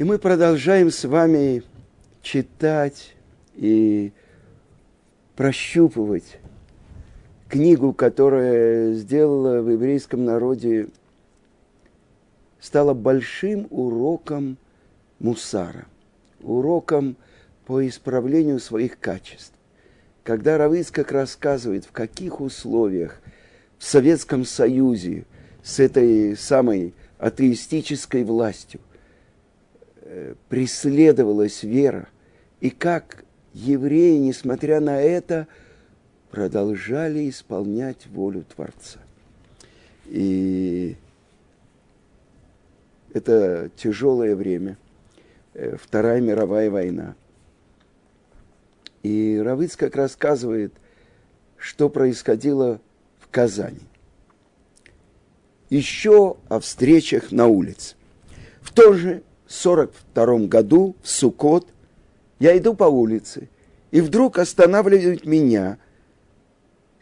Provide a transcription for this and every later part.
И мы продолжаем с вами читать и прощупывать книгу, которая сделала в еврейском народе, стала большим уроком мусара, уроком по исправлению своих качеств. Когда Равыцкак рассказывает, в каких условиях в Советском Союзе с этой самой атеистической властью преследовалась вера, и как евреи, несмотря на это, продолжали исполнять волю Творца. И это тяжелое время, э, Вторая мировая война. И Равыц как рассказывает, что происходило в Казани. Еще о встречах на улице. В то же 42 году в Сукот я иду по улице, и вдруг останавливает меня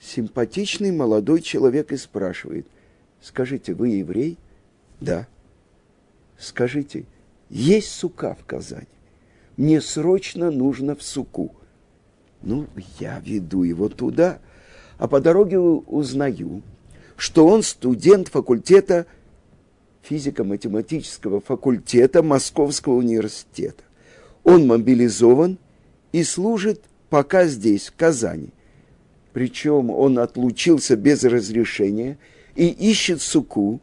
симпатичный молодой человек и спрашивает, скажите, вы еврей? Да. Скажите, есть сука в Казани? Мне срочно нужно в суку. Ну, я веду его туда, а по дороге узнаю, что он студент факультета физико-математического факультета Московского университета. Он мобилизован и служит пока здесь, в Казани. Причем он отлучился без разрешения и ищет суку,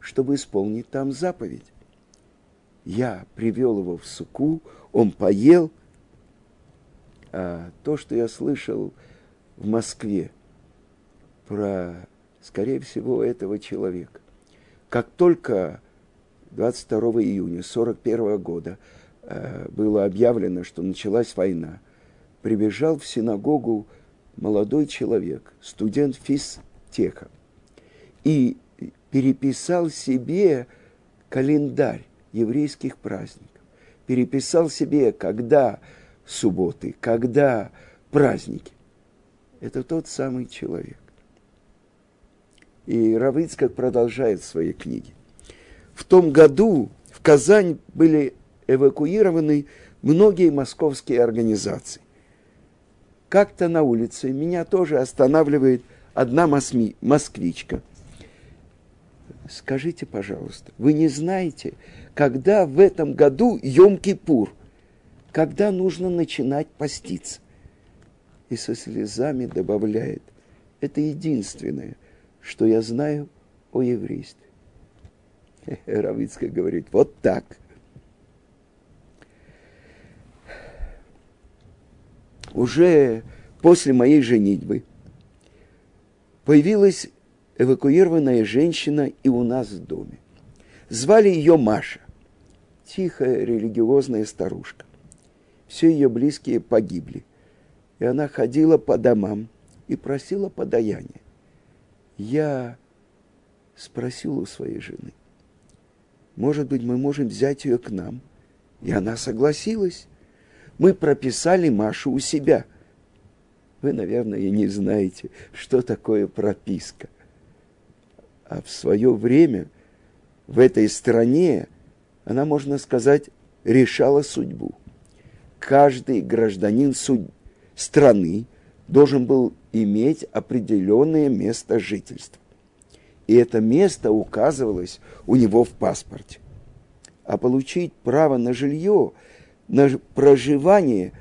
чтобы исполнить там заповедь. Я привел его в суку, он поел. А то, что я слышал в Москве про, скорее всего, этого человека, как только 22 июня 1941 года э, было объявлено, что началась война, прибежал в синагогу молодой человек, студент физтеха, и переписал себе календарь еврейских праздников. Переписал себе, когда субботы, когда праздники. Это тот самый человек. И Равицкак продолжает свои книги. В том году в Казань были эвакуированы многие московские организации. Как-то на улице меня тоже останавливает одна мосми, москвичка. Скажите, пожалуйста, вы не знаете, когда в этом году Йом-Кипур, когда нужно начинать поститься? И со слезами добавляет, это единственное – что я знаю о еврействе. Равицкая говорит, вот так. Уже после моей женитьбы появилась эвакуированная женщина и у нас в доме. Звали ее Маша, тихая религиозная старушка. Все ее близкие погибли, и она ходила по домам и просила подаяния я спросил у своей жены, может быть, мы можем взять ее к нам. И она согласилась. Мы прописали Машу у себя. Вы, наверное, не знаете, что такое прописка. А в свое время в этой стране она, можно сказать, решала судьбу. Каждый гражданин суд... страны должен был иметь определенное место жительства. И это место указывалось у него в паспорте. А получить право на жилье, на проживание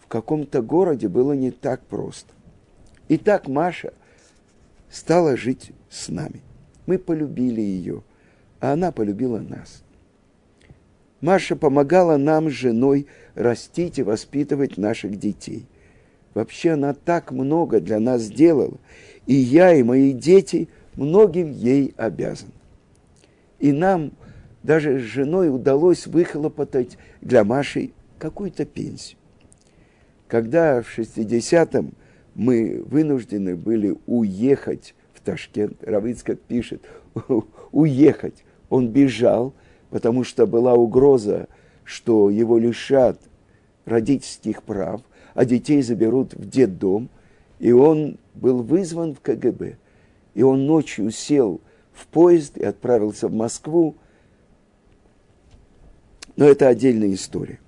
в каком-то городе было не так просто. И так Маша стала жить с нами. Мы полюбили ее, а она полюбила нас. Маша помогала нам с женой растить и воспитывать наших детей. Вообще она так много для нас сделала, и я, и мои дети многим ей обязаны. И нам даже с женой удалось выхлопотать для Маши какую-то пенсию. Когда в 60-м мы вынуждены были уехать в Ташкент, Равицкак пишет, уехать. Он бежал, потому что была угроза, что его лишат родительских прав, а детей заберут в детдом. И он был вызван в КГБ. И он ночью сел в поезд и отправился в Москву. Но это отдельная история.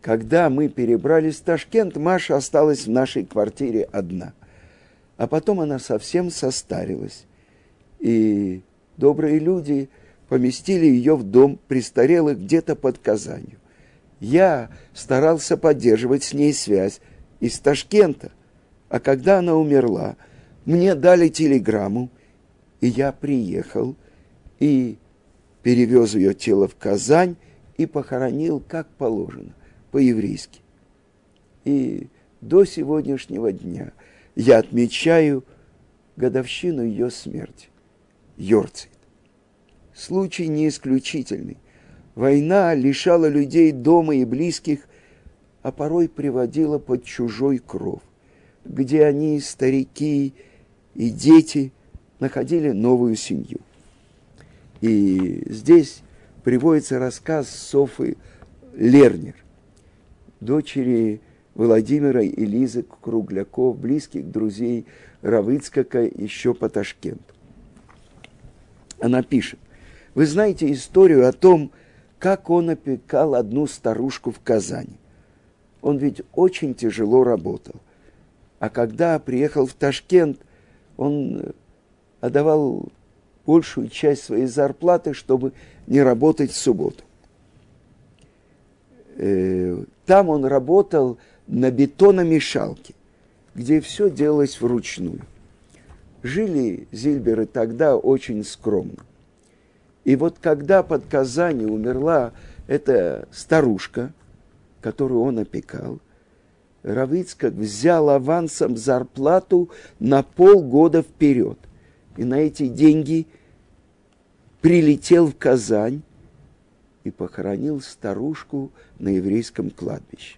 Когда мы перебрались в Ташкент, Маша осталась в нашей квартире одна. А потом она совсем состарилась. И добрые люди поместили ее в дом престарелых где-то под Казанью. Я старался поддерживать с ней связь из Ташкента. А когда она умерла, мне дали телеграмму, и я приехал и перевез ее тело в Казань и похоронил как положено по-еврейски. И до сегодняшнего дня я отмечаю годовщину ее смерти. Йорцит. Случай не исключительный. Война лишала людей дома и близких, а порой приводила под чужой кров, где они, старики и дети, находили новую семью. И здесь приводится рассказ Софы Лернер дочери Владимира и Лизы Кругляков, близких друзей Равыцкака еще по Ташкенту. Она пишет, вы знаете историю о том, как он опекал одну старушку в Казани. Он ведь очень тяжело работал. А когда приехал в Ташкент, он отдавал большую часть своей зарплаты, чтобы не работать в субботу. Э, там он работал на бетономешалке, где все делалось вручную. Жили Зильберы тогда очень скромно. И вот когда под Казани умерла эта старушка, которую он опекал, Равицкак взял авансом зарплату на полгода вперед. И на эти деньги прилетел в Казань и похоронил старушку на еврейском кладбище.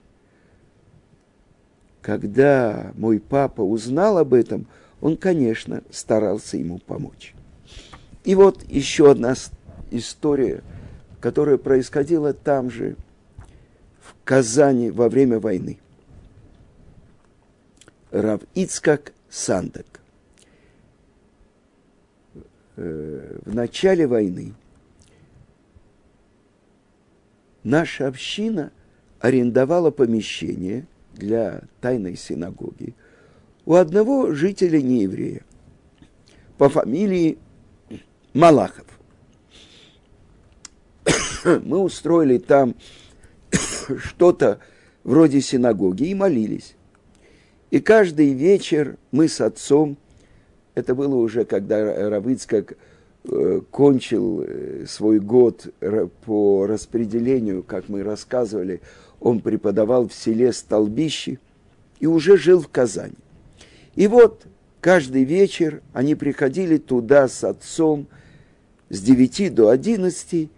Когда мой папа узнал об этом, он, конечно, старался ему помочь. И вот еще одна история, которая происходила там же, в Казани во время войны. Рав Ицкак Сандак. Э, в начале войны – наша община арендовала помещение для тайной синагоги у одного жителя нееврея по фамилии Малахов. Мы устроили там что-то вроде синагоги и молились. И каждый вечер мы с отцом, это было уже когда Равыцкак Э, кончил э, свой год по распределению, как мы рассказывали, он преподавал в селе Столбище и уже жил в Казани. И вот каждый вечер они приходили туда с отцом с 9 до 11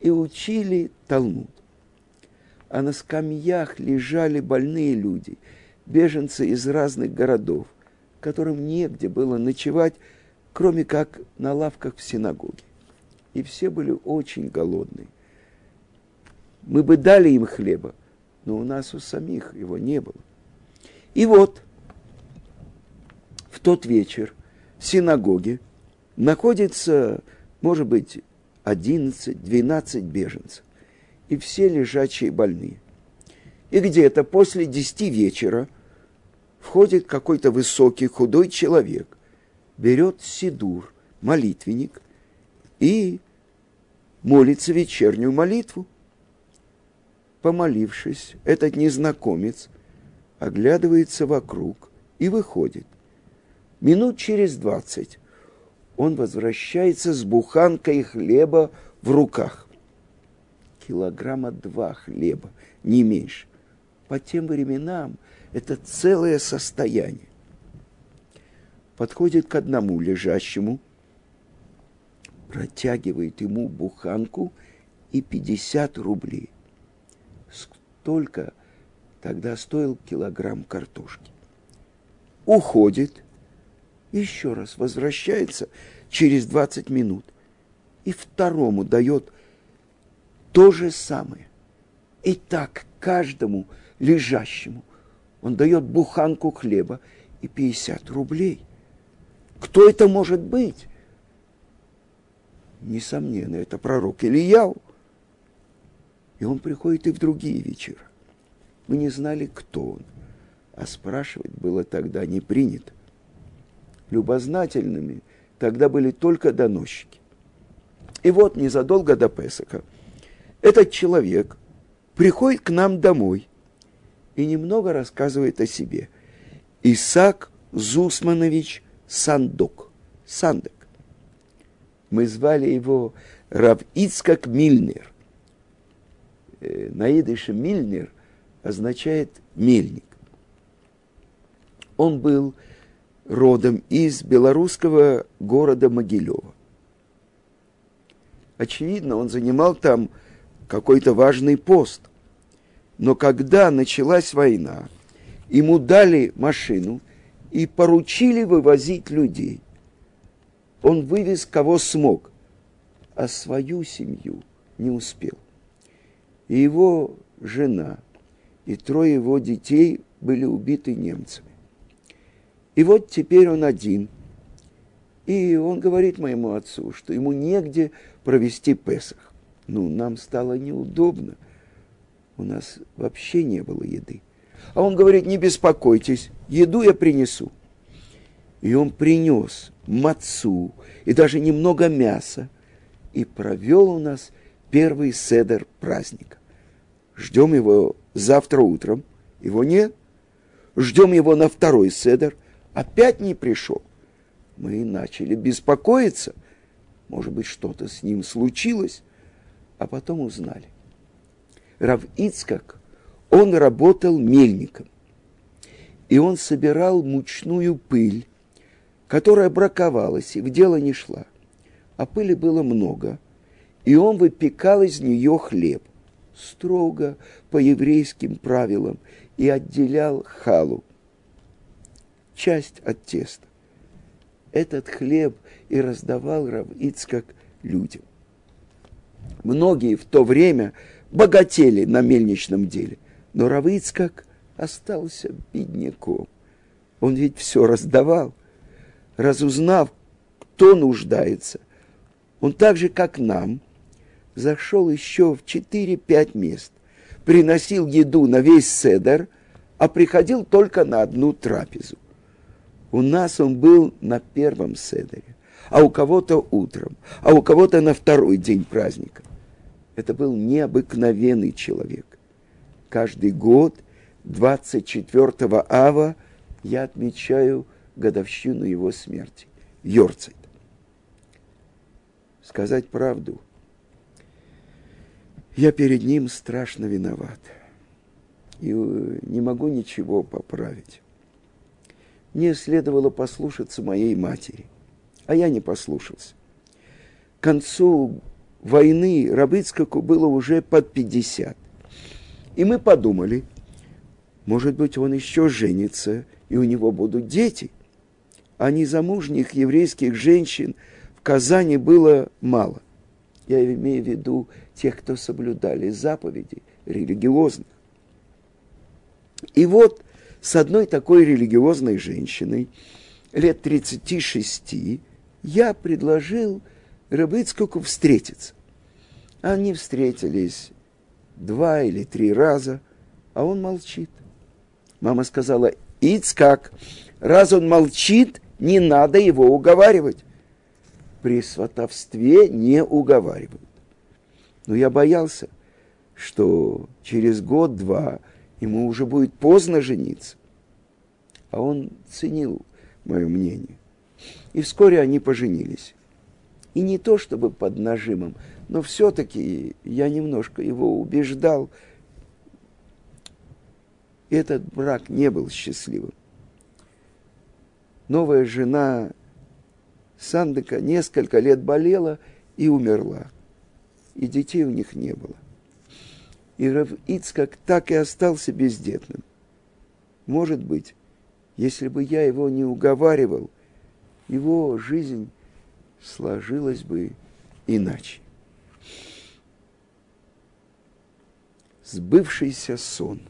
и учили Талмуд. А на скамьях лежали больные люди, беженцы из разных городов, которым негде было ночевать, кроме как на лавках в синагоге. И все были очень голодные. Мы бы дали им хлеба, но у нас у самих его не было. И вот в тот вечер в синагоге находится, может быть, 11-12 беженцев. И все лежачие больные. И где-то после 10 вечера входит какой-то высокий худой человек берет сидур, молитвенник, и молится вечернюю молитву. Помолившись, этот незнакомец оглядывается вокруг и выходит. Минут через двадцать он возвращается с буханкой хлеба в руках. Килограмма два хлеба, не меньше. По тем временам это целое состояние подходит к одному лежащему, протягивает ему буханку и 50 рублей. Столько тогда стоил килограмм картошки. Уходит, еще раз возвращается через 20 минут и второму дает то же самое. И так каждому лежащему он дает буханку хлеба и 50 рублей. Кто это может быть? Несомненно, это пророк Ильяу. И он приходит и в другие вечера. Мы не знали, кто он, а спрашивать было тогда не принято. Любознательными тогда были только доносчики. И вот незадолго до Песака этот человек приходит к нам домой и немного рассказывает о себе. Исаак Зусманович Сандок. Сандек. Мы звали его Рав Ицкак Мильнер. Э, на идыше Мильнер означает мельник. Он был родом из белорусского города Могилева. Очевидно, он занимал там какой-то важный пост. Но когда началась война, ему дали машину и поручили вывозить людей. Он вывез кого смог, а свою семью не успел. И его жена и трое его детей были убиты немцами. И вот теперь он один. И он говорит моему отцу, что ему негде провести Песах. Ну, нам стало неудобно. У нас вообще не было еды. А он говорит, не беспокойтесь, еду я принесу. И он принес мацу и даже немного мяса и провел у нас первый седер праздника. Ждем его завтра утром, его нет. Ждем его на второй седер – опять не пришел. Мы начали беспокоиться. Может быть, что-то с ним случилось. А потом узнали. Рав Ицкак, он работал мельником. И он собирал мучную пыль, которая браковалась и в дело не шла. А пыли было много. И он выпекал из нее хлеб. Строго по еврейским правилам. И отделял халу часть от теста. Этот хлеб и раздавал Рав Ицкак людям. Многие в то время богатели на мельничном деле, но Рав Ицкак остался бедняком. Он ведь все раздавал. Разузнав, кто нуждается, он так же, как нам, зашел еще в 4-5 мест, приносил еду на весь седер, а приходил только на одну трапезу. У нас он был на первом седере, а у кого-то утром, а у кого-то на второй день праздника. Это был необыкновенный человек. Каждый год, 24 ава, я отмечаю годовщину его смерти. Йорцайт. Сказать правду, я перед ним страшно виноват. И э, не могу ничего поправить мне следовало послушаться моей матери. А я не послушался. К концу войны Рабыцкаку было уже под 50. И мы подумали, может быть, он еще женится, и у него будут дети. А незамужних еврейских женщин в Казани было мало. Я имею в виду тех, кто соблюдали заповеди религиозных. И вот с одной такой религиозной женщиной, лет 36, я предложил Рыбыцкуку встретиться. Они встретились два или три раза, а он молчит. Мама сказала, Ицкак, раз он молчит, не надо его уговаривать. При сватовстве не уговаривают. Но я боялся, что через год-два ему уже будет поздно жениться. А он ценил мое мнение. И вскоре они поженились. И не то чтобы под нажимом, но все-таки я немножко его убеждал. Этот брак не был счастливым. Новая жена Сандека несколько лет болела и умерла. И детей у них не было и Рав Ицкак так и остался бездетным. Может быть, если бы я его не уговаривал, его жизнь сложилась бы иначе. Сбывшийся сон.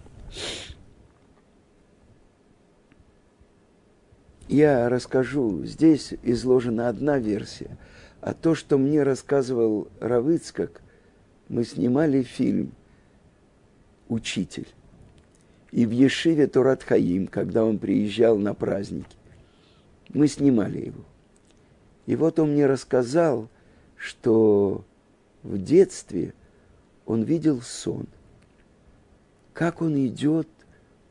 Я расскажу, здесь изложена одна версия, а то, что мне рассказывал Равыцкак, мы снимали фильм учитель. И в Ешиве Турат Хаим, когда он приезжал на праздники, мы снимали его. И вот он мне рассказал, что в детстве он видел сон, как он идет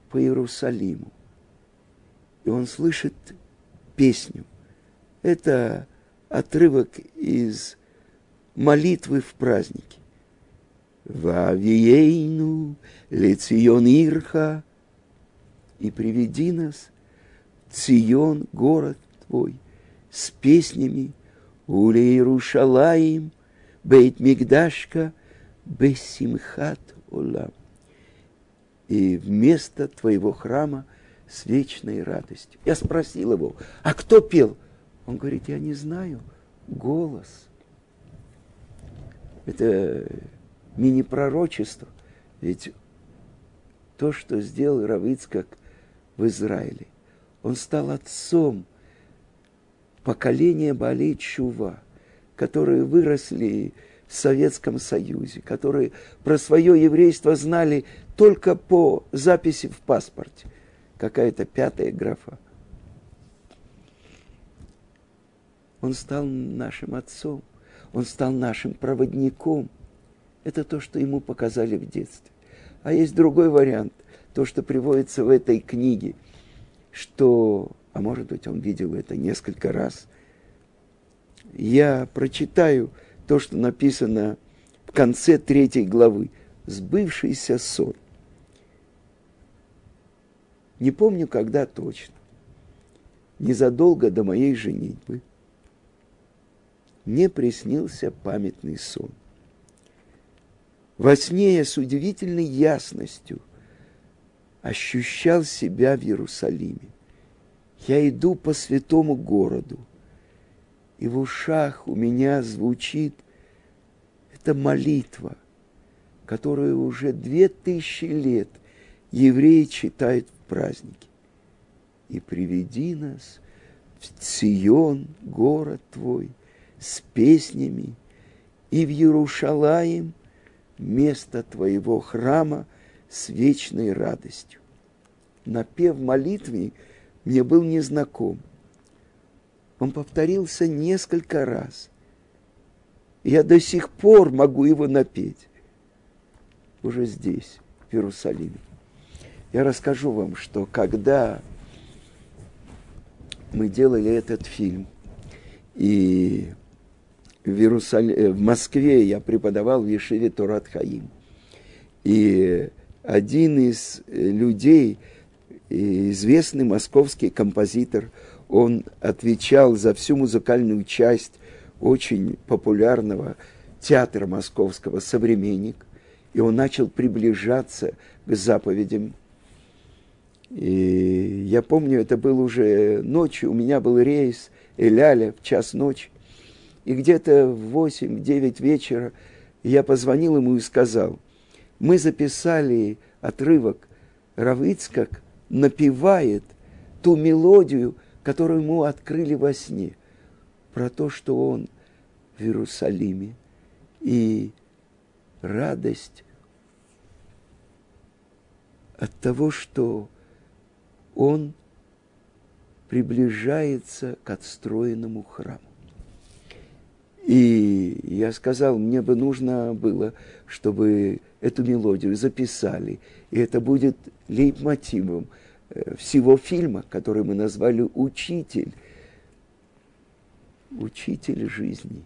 по Иерусалиму. И он слышит песню. Это отрывок из молитвы в празднике. Вавиейну лецион ирха, и приведи нас, Цион, город твой, с песнями Уле Иерушалаим, Бейт Мигдашка, Бесимхат Олам. И вместо твоего храма с вечной радостью. Я спросил его, а кто пел? Он говорит, я не знаю, голос. Это мини-пророчество. Ведь то, что сделал Равицкак в Израиле, он стал отцом поколения Балей Чува, которые выросли в Советском Союзе, которые про свое еврейство знали только по записи в паспорте. Какая-то пятая графа. Он стал нашим отцом, он стал нашим проводником. Это то, что ему показали в детстве. А есть другой вариант, то, что приводится в этой книге, что, а может быть, он видел это несколько раз. Я прочитаю то, что написано в конце третьей главы. Сбывшийся сон. Не помню, когда точно. Незадолго до моей женитьбы мне приснился памятный сон. Во сне я с удивительной ясностью ощущал себя в Иерусалиме. Я иду по святому городу, и в ушах у меня звучит эта молитва, которую уже две тысячи лет евреи читают в празднике. И приведи нас в Цион, город твой, с песнями, и в Иерушалаем место твоего храма с вечной радостью. Напев молитвы мне был незнаком. Он повторился несколько раз. Я до сих пор могу его напеть. Уже здесь, в Иерусалиме. Я расскажу вам, что когда мы делали этот фильм, и в, Иерусалим, э, в Москве я преподавал в Ешеве Турат Хаим. И один из э, людей, известный московский композитор, он отвечал за всю музыкальную часть очень популярного театра московского «Современник», и он начал приближаться к заповедям. И я помню, это был уже ночью, у меня был рейс Эляля в час ночи. И где-то в 8-9 вечера я позвонил ему и сказал, мы записали отрывок, Равицкак напевает ту мелодию, которую ему открыли во сне, про то, что он в Иерусалиме, и радость от того, что он приближается к отстроенному храму. И я сказал, мне бы нужно было, чтобы эту мелодию записали. И это будет лейтмотивом э, всего фильма, который мы назвали «Учитель». Учитель жизни.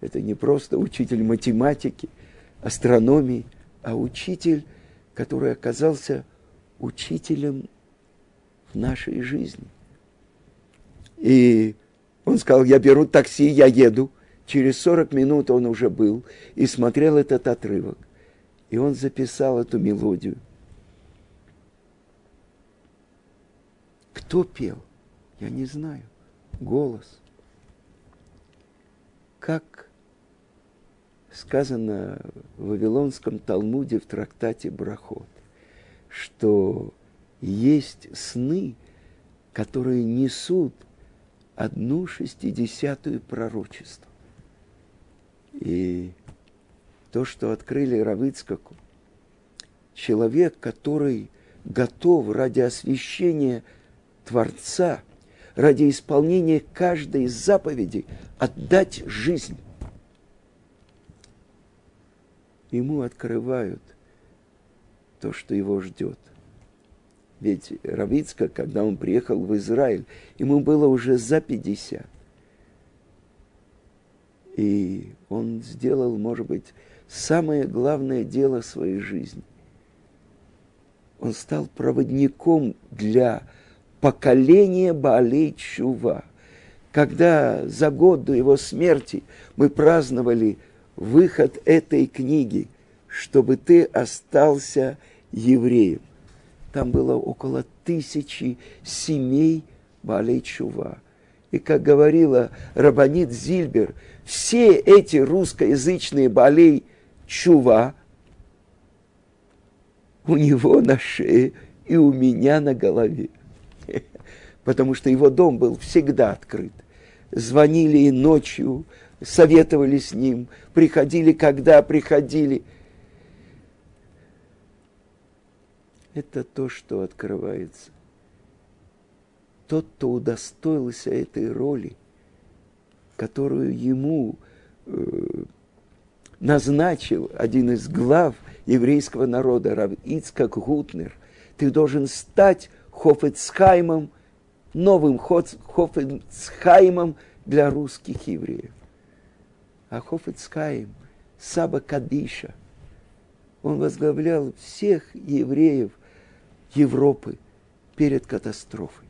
Это не просто учитель математики, астрономии, а учитель, который оказался учителем в нашей жизни. И он сказал, я беру такси, я еду – Через 40 минут он уже был и смотрел этот отрывок. И он записал эту мелодию. Кто пел? Я не знаю. Голос. Как сказано в Вавилонском Талмуде в трактате Брахот, что есть сны, которые несут одну шестидесятую пророчество. И то, что открыли Равыцкаку, человек, который готов ради освящения Творца, ради исполнения каждой из заповедей отдать жизнь. Ему открывают то, что его ждет. Ведь Равицка, когда он приехал в Израиль, ему было уже за 50. И он сделал, может быть, самое главное дело своей жизни. Он стал проводником для поколения Баалей Чува. Когда за год до его смерти мы праздновали выход этой книги, чтобы ты остался евреем. Там было около тысячи семей Баалей Чува. И, как говорила Рабанит Зильбер, все эти русскоязычные Баалей Чува у него на шее и у меня на голове. Потому что его дом был всегда открыт. Звонили и ночью, советовали с ним, приходили, когда приходили. Это то, что открывается. Тот, кто удостоился этой роли, которую ему э, назначил один из глав еврейского народа, Рав Ицкак Гутнер, ты должен стать Хофецхаймом, новым Хофецхаймом для русских евреев. А Хофецхайм, Саба Кадиша, он возглавлял всех евреев Европы перед катастрофой.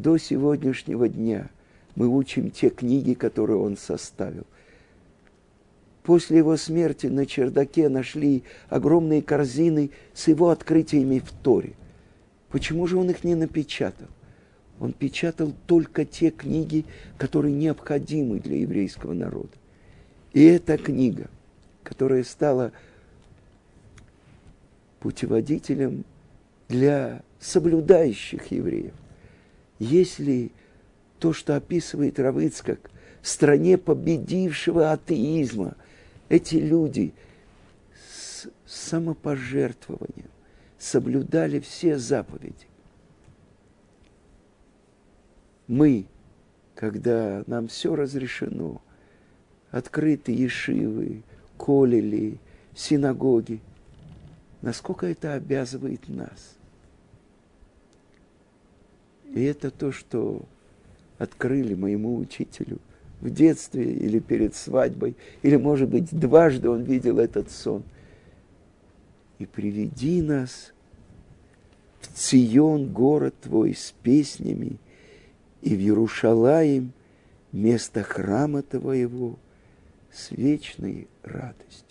До сегодняшнего дня мы учим те книги, которые он составил. После его смерти на чердаке нашли огромные корзины с его открытиями в Торе. Почему же он их не напечатал? Он печатал только те книги, которые необходимы для еврейского народа. И эта книга, которая стала путеводителем для соблюдающих евреев. Если то, что описывает Равыцкак, в стране победившего атеизма, эти люди с самопожертвованием соблюдали все заповеди. Мы, когда нам все разрешено, открыты ешивы, колели, синагоги – насколько это обязывает нас. И это то, что открыли моему учителю в детстве или перед свадьбой, или, может быть, дважды он видел этот сон. И приведи нас в Цион, город твой, с песнями, и в Ярушалаем, место храма твоего, с вечной радостью.